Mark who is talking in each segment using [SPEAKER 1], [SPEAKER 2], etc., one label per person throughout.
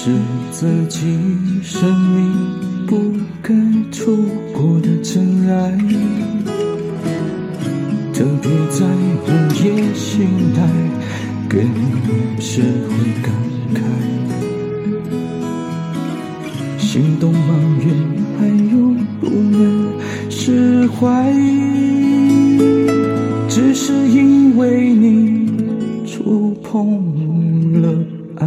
[SPEAKER 1] 是自己生命不该错过的真爱，特别在午夜醒来，更是会感慨，心动埋怨还有不能释怀，只是因为你触碰了爱。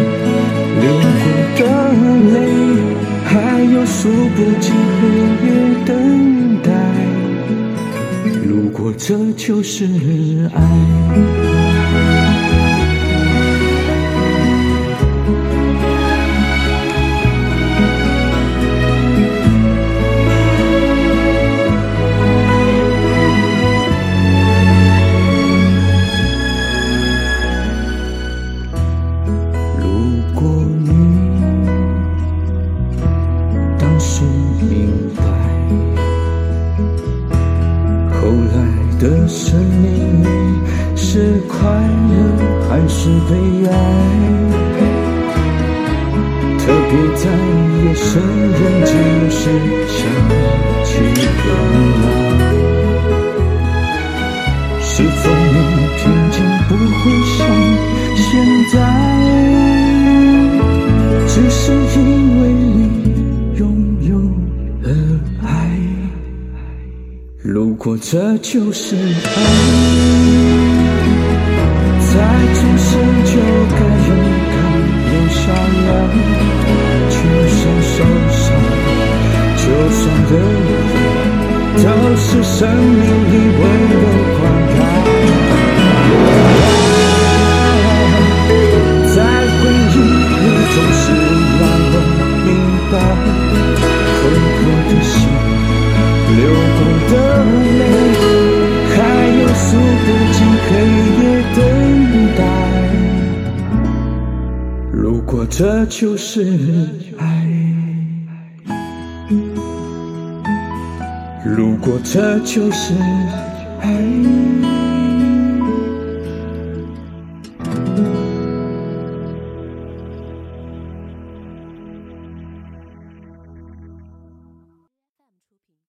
[SPEAKER 1] 不尽黑夜等待。如果这就是爱。的生命里是快乐还是悲哀？特别在夜深人静时想起了爱，是否你平静不会像现在？这就是爱，在转身就该勇敢留下来。就算受伤，就算流泪，都是生命里温如果这就是爱，如果这就是爱。